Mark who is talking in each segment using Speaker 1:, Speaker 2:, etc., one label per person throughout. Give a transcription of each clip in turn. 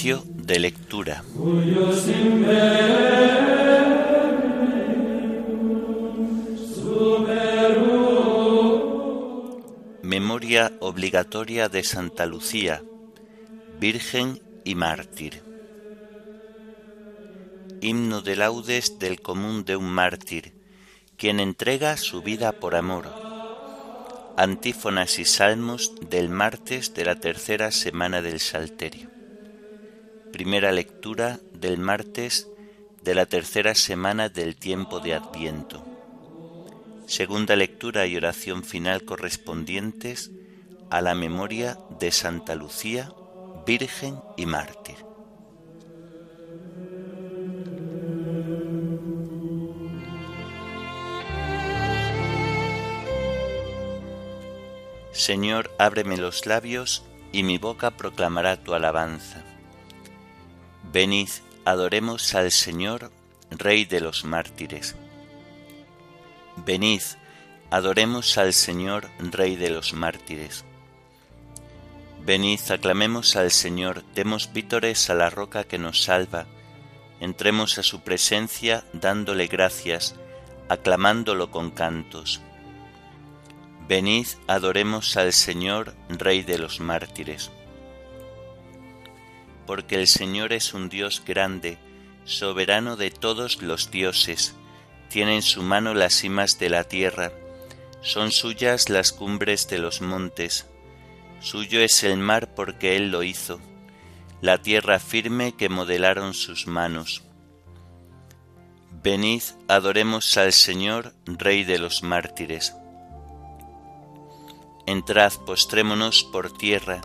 Speaker 1: De lectura. Memoria obligatoria de Santa Lucía, Virgen y Mártir. Himno de laudes del común de un mártir, quien entrega su vida por amor. Antífonas y salmos del martes de la tercera semana del Salterio. Primera lectura del martes de la tercera semana del tiempo de Adviento. Segunda lectura y oración final correspondientes a la memoria de Santa Lucía, Virgen y Mártir. Señor, ábreme los labios y mi boca proclamará tu alabanza. Venid, adoremos al Señor, Rey de los mártires. Venid, adoremos al Señor, Rey de los mártires. Venid, aclamemos al Señor, demos vítores a la roca que nos salva, entremos a su presencia dándole gracias, aclamándolo con cantos. Venid, adoremos al Señor, Rey de los mártires porque el Señor es un Dios grande, soberano de todos los dioses, tiene en su mano las cimas de la tierra, son suyas las cumbres de los montes, suyo es el mar porque Él lo hizo, la tierra firme que modelaron sus manos. Venid, adoremos al Señor, Rey de los mártires. Entrad, postrémonos por tierra,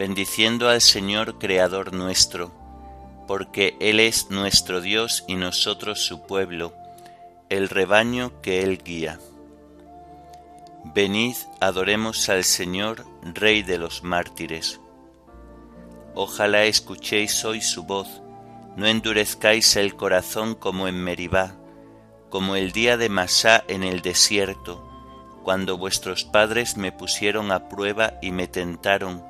Speaker 1: bendiciendo al Señor Creador nuestro, porque Él es nuestro Dios y nosotros su pueblo, el rebaño que Él guía. Venid, adoremos al Señor, Rey de los mártires. Ojalá escuchéis hoy su voz, no endurezcáis el corazón como en Meribá, como el día de Masá en el desierto, cuando vuestros padres me pusieron a prueba y me tentaron,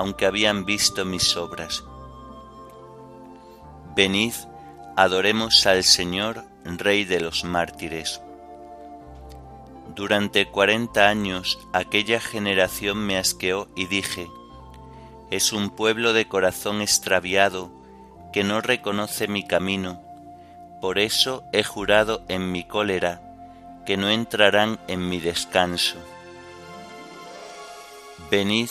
Speaker 1: aunque habían visto mis obras. Venid, adoremos al Señor, Rey de los mártires. Durante cuarenta años aquella generación me asqueó y dije, es un pueblo de corazón extraviado que no reconoce mi camino, por eso he jurado en mi cólera que no entrarán en mi descanso. Venid,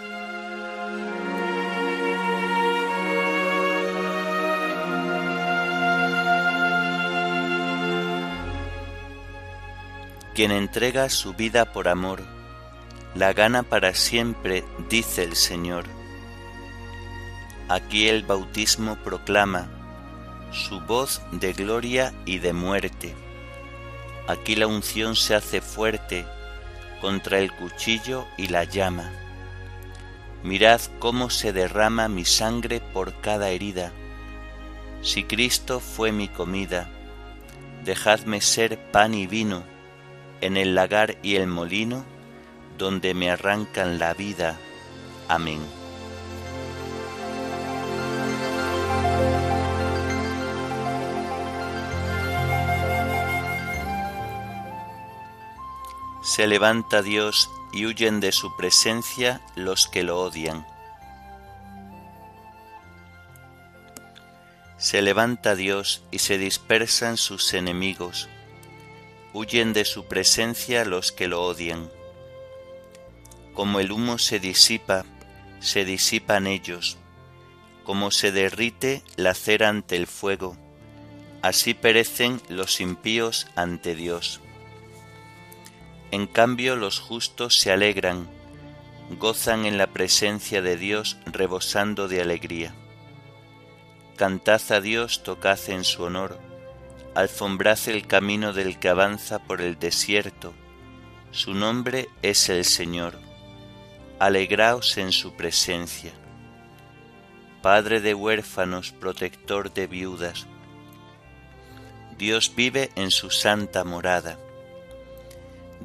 Speaker 1: Quien entrega su vida por amor, la gana para siempre, dice el Señor. Aquí el bautismo proclama su voz de gloria y de muerte. Aquí la unción se hace fuerte contra el cuchillo y la llama. Mirad cómo se derrama mi sangre por cada herida. Si Cristo fue mi comida, dejadme ser pan y vino en el lagar y el molino, donde me arrancan la vida. Amén. Se levanta Dios y huyen de su presencia los que lo odian. Se levanta Dios y se dispersan sus enemigos huyen de su presencia los que lo odian. Como el humo se disipa, se disipan ellos, como se derrite la cera ante el fuego, así perecen los impíos ante Dios. En cambio los justos se alegran, gozan en la presencia de Dios rebosando de alegría. Cantad a Dios, tocad en su honor, alfombrad el camino del que avanza por el desierto, su nombre es el Señor, alegraos en su presencia. Padre de huérfanos, protector de viudas, Dios vive en su santa morada.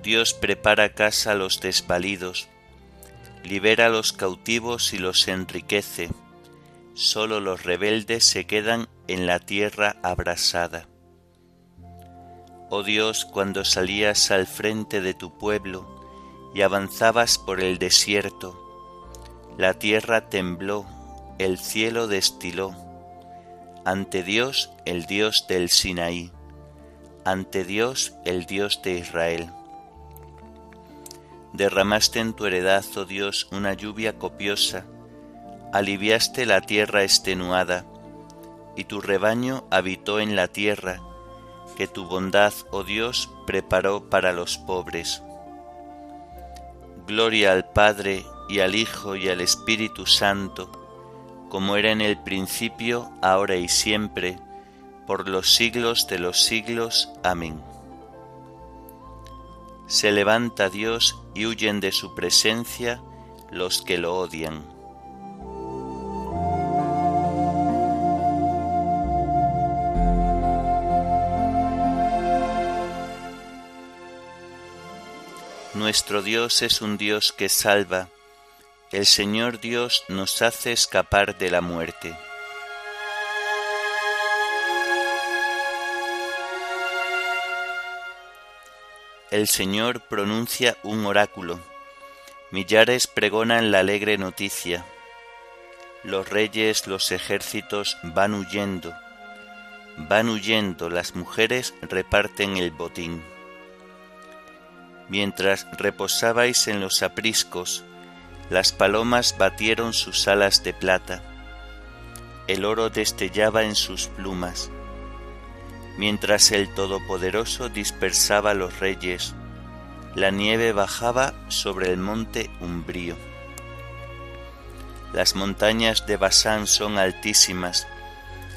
Speaker 1: Dios prepara casa a los desvalidos, libera a los cautivos y los enriquece. Solo los rebeldes se quedan en la tierra abrasada. Oh Dios, cuando salías al frente de tu pueblo y avanzabas por el desierto, la tierra tembló, el cielo destiló ante Dios el Dios del Sinaí, ante Dios el Dios de Israel. Derramaste en tu heredad, oh Dios, una lluvia copiosa, aliviaste la tierra extenuada, y tu rebaño habitó en la tierra, que tu bondad, oh Dios, preparó para los pobres. Gloria al Padre y al Hijo y al Espíritu Santo, como era en el principio, ahora y siempre, por los siglos de los siglos. Amén. Se levanta Dios y huyen de su presencia los que lo odian. Nuestro Dios es un Dios que salva el Señor Dios nos hace escapar de la muerte. El Señor pronuncia un oráculo, millares pregonan la alegre noticia, los reyes, los ejércitos van huyendo, van huyendo, las mujeres reparten el botín. Mientras reposabais en los apriscos, las palomas batieron sus alas de plata, el oro destellaba en sus plumas, mientras el Todopoderoso dispersaba los reyes, la nieve bajaba sobre el monte umbrío. Las montañas de Basán son altísimas,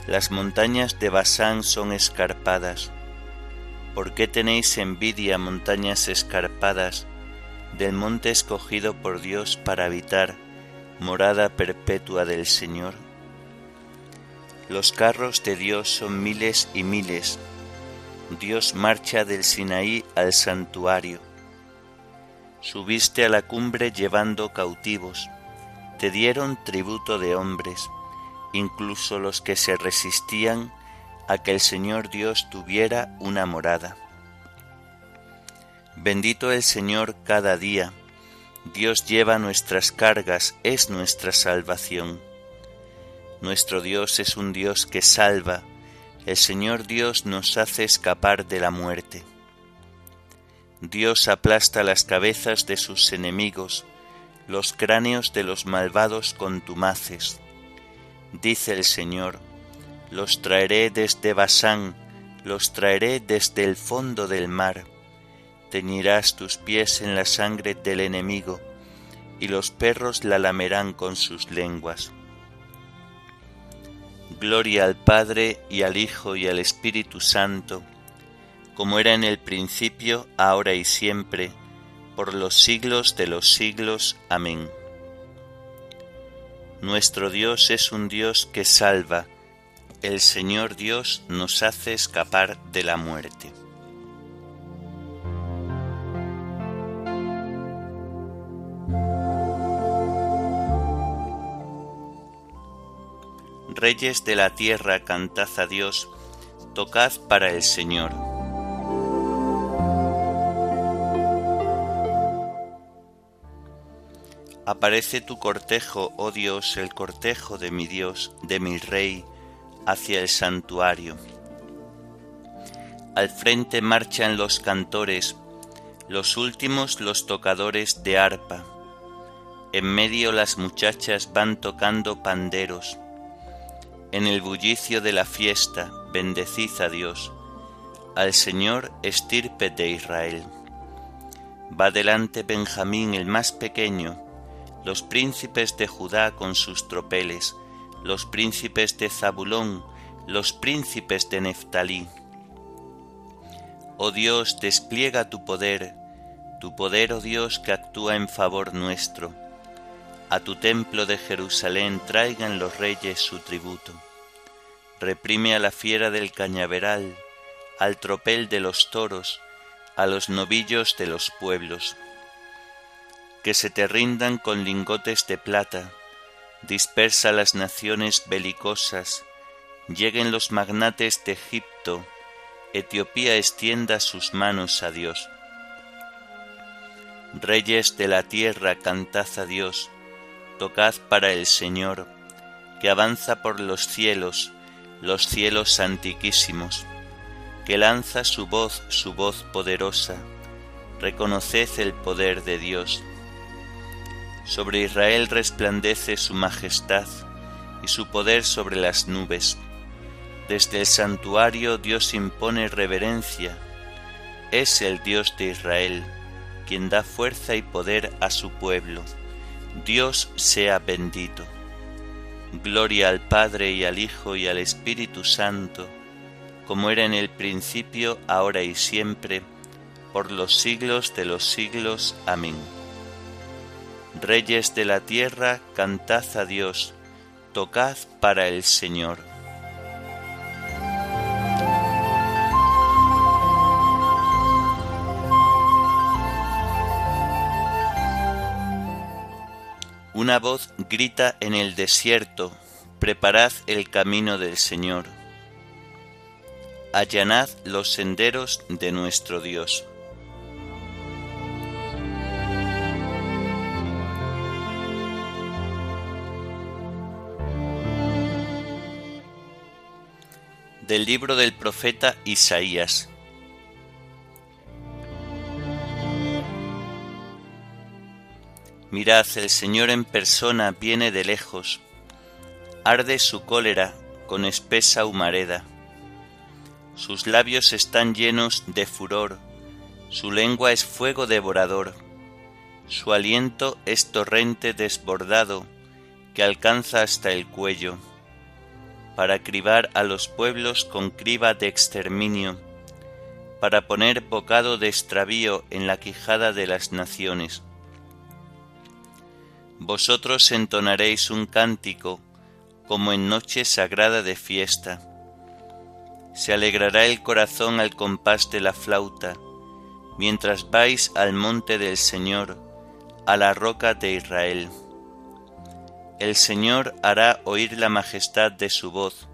Speaker 1: las montañas de Basán son escarpadas. ¿Por qué tenéis envidia, montañas escarpadas, del monte escogido por Dios para habitar, morada perpetua del Señor? Los carros de Dios son miles y miles. Dios marcha del Sinaí al santuario. Subiste a la cumbre llevando cautivos. Te dieron tributo de hombres, incluso los que se resistían a que el Señor Dios tuviera una morada. Bendito el Señor cada día. Dios lleva nuestras cargas, es nuestra salvación. Nuestro Dios es un Dios que salva. El Señor Dios nos hace escapar de la muerte. Dios aplasta las cabezas de sus enemigos, los cráneos de los malvados contumaces. Dice el Señor, los traeré desde Basán, los traeré desde el fondo del mar teñirás tus pies en la sangre del enemigo, y los perros la lamerán con sus lenguas. Gloria al Padre y al Hijo y al Espíritu Santo, como era en el principio, ahora y siempre, por los siglos de los siglos. Amén. Nuestro Dios es un Dios que salva, el Señor Dios nos hace escapar de la muerte. Reyes de la tierra, cantad a Dios, tocad para el Señor. Aparece tu cortejo, oh Dios, el cortejo de mi Dios, de mi Rey, hacia el santuario. Al frente marchan los cantores, los últimos los tocadores de arpa. En medio las muchachas van tocando panderos en el bullicio de la fiesta, bendecid a Dios, al Señor estirpe de Israel. Va delante Benjamín el más pequeño, los príncipes de Judá con sus tropeles, los príncipes de Zabulón, los príncipes de Neftalí. Oh Dios, despliega tu poder, tu poder, oh Dios, que actúa en favor nuestro. A tu templo de Jerusalén traigan los reyes su tributo. Reprime a la fiera del cañaveral, al tropel de los toros, a los novillos de los pueblos. Que se te rindan con lingotes de plata, dispersa las naciones belicosas, lleguen los magnates de Egipto, Etiopía extienda sus manos a Dios. Reyes de la tierra, cantad a Dios, tocad para el Señor, que avanza por los cielos, los cielos antiquísimos, que lanza su voz, su voz poderosa, reconoced el poder de Dios. Sobre Israel resplandece su majestad y su poder sobre las nubes desde el santuario Dios impone reverencia. Es el Dios de Israel, quien da fuerza y poder a su pueblo. Dios sea bendito. Gloria al Padre y al Hijo y al Espíritu Santo, como era en el principio, ahora y siempre, por los siglos de los siglos. Amén. Reyes de la tierra, cantad a Dios, tocad para el Señor Una voz grita en el desierto, preparad el camino del Señor, allanad los senderos de nuestro Dios. Del libro del profeta Isaías. Mirad, el Señor en persona viene de lejos, arde su cólera con espesa humareda. Sus labios están llenos de furor, su lengua es fuego devorador, su aliento es torrente desbordado que alcanza hasta el cuello, para cribar a los pueblos con criba de exterminio, para poner bocado de extravío en la quijada de las naciones vosotros entonaréis un cántico como en noche sagrada de fiesta. Se alegrará el corazón al compás de la flauta, mientras vais al monte del Señor, a la roca de Israel. El Señor hará oír la majestad de su voz,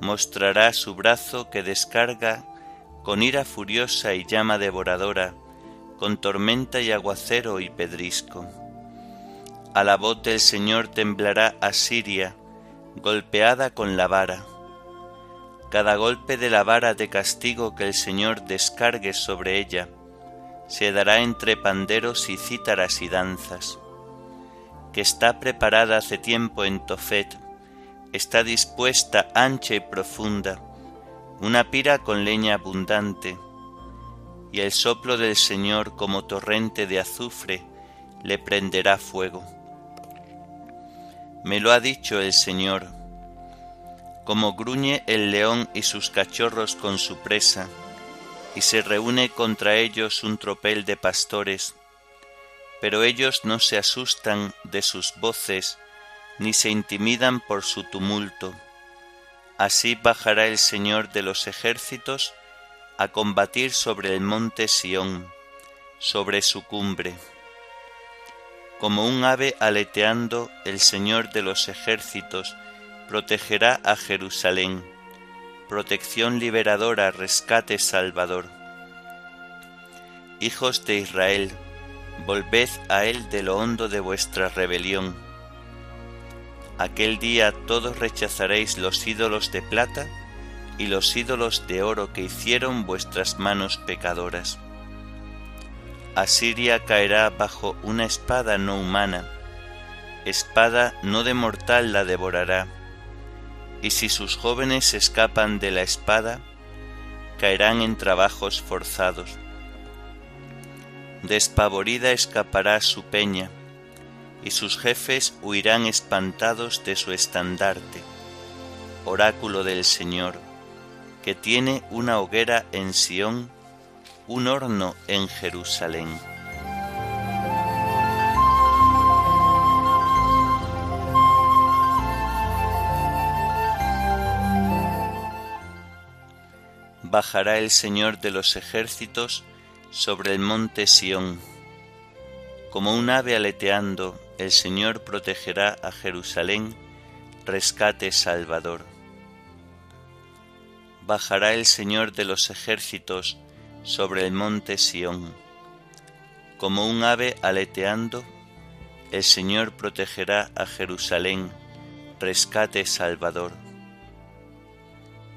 Speaker 1: mostrará su brazo que descarga con ira furiosa y llama devoradora, con tormenta y aguacero y pedrisco. A la voz del Señor temblará Asiria, golpeada con la vara. Cada golpe de la vara de castigo que el Señor descargue sobre ella se dará entre panderos y cítaras y danzas, que está preparada hace tiempo en Tofet, está dispuesta ancha y profunda, una pira con leña abundante, y el soplo del Señor como torrente de azufre le prenderá fuego. Me lo ha dicho el Señor. Como gruñe el león y sus cachorros con su presa, y se reúne contra ellos un tropel de pastores, pero ellos no se asustan de sus voces, ni se intimidan por su tumulto. Así bajará el Señor de los ejércitos a combatir sobre el monte Sión, sobre su cumbre. Como un ave aleteando, el Señor de los ejércitos protegerá a Jerusalén. Protección liberadora, rescate salvador. Hijos de Israel, volved a Él de lo hondo de vuestra rebelión. Aquel día todos rechazaréis los ídolos de plata y los ídolos de oro que hicieron vuestras manos pecadoras Asiria caerá bajo una espada no humana, espada no de mortal la devorará, y si sus jóvenes escapan de la espada, caerán en trabajos forzados. Despavorida escapará su peña, y sus jefes huirán espantados de su estandarte, oráculo del Señor, que tiene una hoguera en Sión un horno en Jerusalén. Bajará el Señor de los ejércitos sobre el monte Sión. Como un ave aleteando, el Señor protegerá a Jerusalén, rescate salvador bajará el Señor de los ejércitos sobre el monte Sión. Como un ave aleteando, el Señor protegerá a Jerusalén, rescate salvador.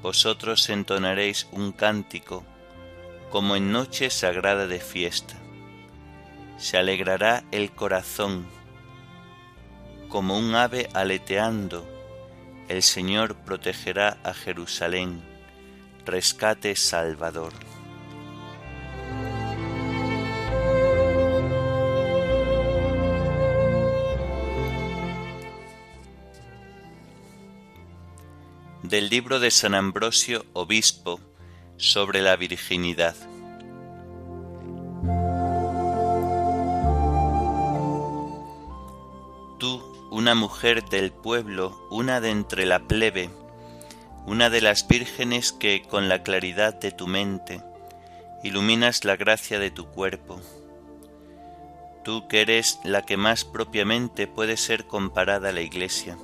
Speaker 1: Vosotros entonaréis un cántico como en noche sagrada de fiesta. Se alegrará el corazón, como un ave aleteando, el Señor protegerá a Jerusalén rescate salvador. Del libro de San Ambrosio, obispo, sobre la virginidad. Tú, una mujer del pueblo, una de entre la plebe, una de las vírgenes que con la claridad de tu mente iluminas la gracia de tu cuerpo. Tú que eres la que más propiamente puede ser comparada a la Iglesia.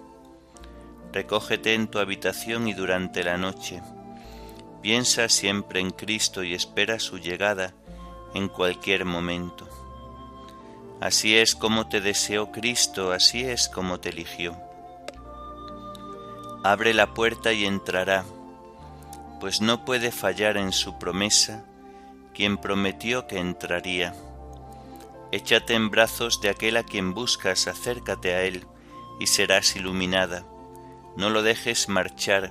Speaker 1: Recógete en tu habitación y durante la noche. Piensa siempre en Cristo y espera su llegada en cualquier momento. Así es como te deseó Cristo, así es como te eligió abre la puerta y entrará, pues no puede fallar en su promesa quien prometió que entraría. Échate en brazos de aquel a quien buscas, acércate a él y serás iluminada. No lo dejes marchar,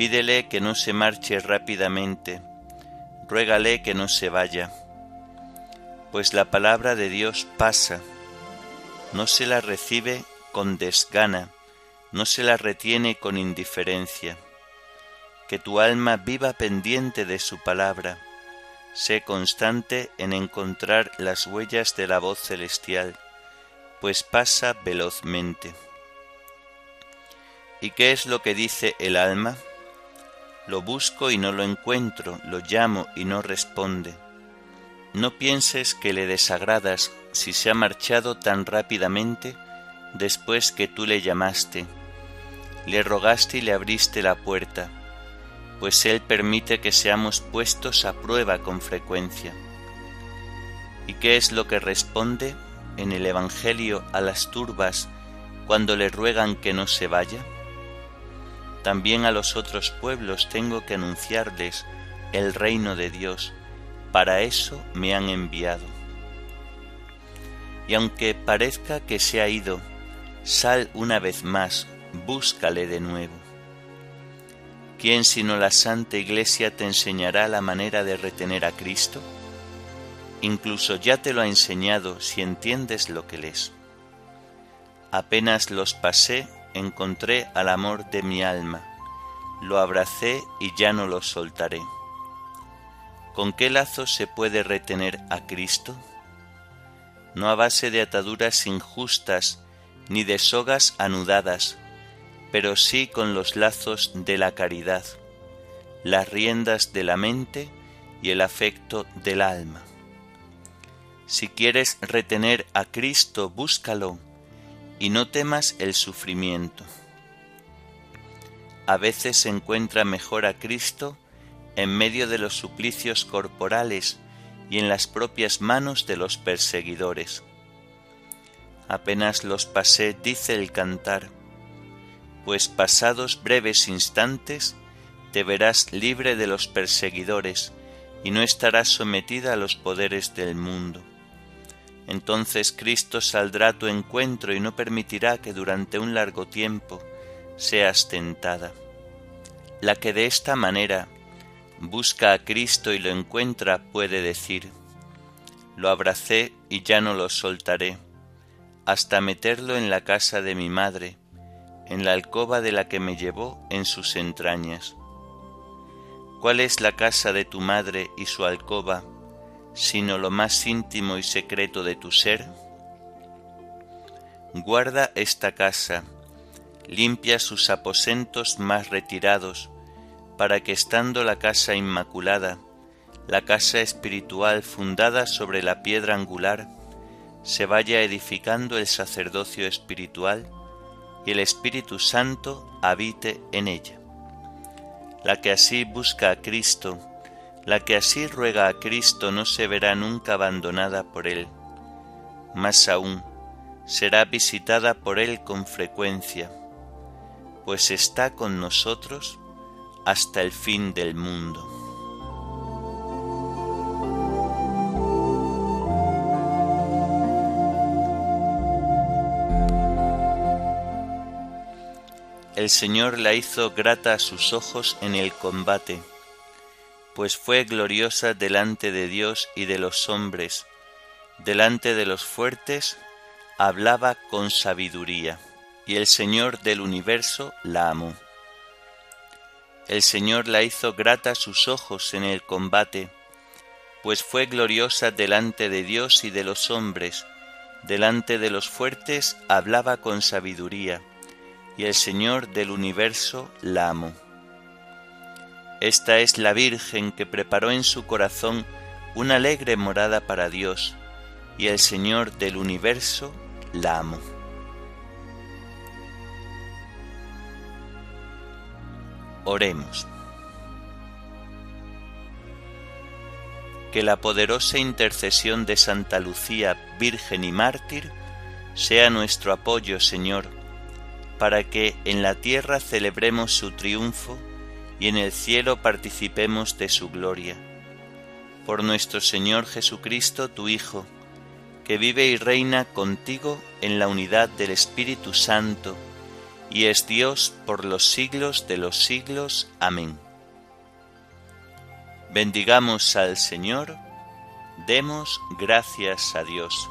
Speaker 1: pídele que no se marche rápidamente, ruégale que no se vaya, pues la palabra de Dios pasa, no se la recibe con desgana, no se la retiene con indiferencia. Que tu alma viva pendiente de su palabra. Sé constante en encontrar las huellas de la voz celestial, pues pasa velozmente. ¿Y qué es lo que dice el alma? Lo busco y no lo encuentro, lo llamo y no responde. No pienses que le desagradas si se ha marchado tan rápidamente después que tú le llamaste le rogaste y le abriste la puerta, pues Él permite que seamos puestos a prueba con frecuencia. ¿Y qué es lo que responde en el Evangelio a las turbas cuando le ruegan que no se vaya? También a los otros pueblos tengo que anunciarles el reino de Dios, para eso me han enviado. Y aunque parezca que se ha ido, sal una vez más búscale de nuevo. ¿Quién sino la Santa Iglesia te enseñará la manera de retener a Cristo? Incluso ya te lo ha enseñado si entiendes lo que lees. Apenas los pasé, encontré al amor de mi alma, lo abracé y ya no lo soltaré. ¿Con qué lazo se puede retener a Cristo? No a base de ataduras injustas ni de sogas anudadas, pero sí con los lazos de la caridad, las riendas de la mente y el afecto del alma. Si quieres retener a Cristo, búscalo y no temas el sufrimiento. A veces se encuentra mejor a Cristo en medio de los suplicios corporales y en las propias manos de los perseguidores. Apenas los pasé, dice el cantar, pues pasados breves instantes te verás libre de los perseguidores y no estarás sometida a los poderes del mundo. Entonces Cristo saldrá a tu encuentro y no permitirá que durante un largo tiempo seas tentada. La que de esta manera busca a Cristo y lo encuentra puede decir, lo abracé y ya no lo soltaré, hasta meterlo en la casa de mi madre, en la alcoba de la que me llevó en sus entrañas. ¿Cuál es la casa de tu madre y su alcoba sino lo más íntimo y secreto de tu ser? Guarda esta casa, limpia sus aposentos más retirados, para que estando la casa inmaculada, la casa espiritual fundada sobre la piedra angular, se vaya edificando el sacerdocio espiritual y el Espíritu Santo habite en ella. La que así busca a Cristo, la que así ruega a Cristo no se verá nunca abandonada por Él. Más aún, será visitada por Él con frecuencia, pues está con nosotros hasta el fin del mundo. El Señor la hizo grata a sus ojos en el combate, pues fue gloriosa delante de Dios y de los hombres, delante de los fuertes hablaba con sabiduría, y el Señor del universo la amó. El Señor la hizo grata sus ojos en el combate, pues fue gloriosa delante de Dios y de los hombres, delante de los fuertes hablaba con sabiduría, y el Señor del universo la amó. Esta es la Virgen que preparó en su corazón una alegre morada para Dios, y el Señor del universo la amó. Oremos. Que la poderosa intercesión de Santa Lucía, Virgen y Mártir, sea nuestro apoyo, Señor, para que en la tierra celebremos su triunfo y en el cielo participemos de su gloria. Por nuestro Señor Jesucristo, tu Hijo, que vive y reina contigo en la unidad del Espíritu Santo, y es Dios por los siglos de los siglos. Amén. Bendigamos al Señor, demos gracias a Dios.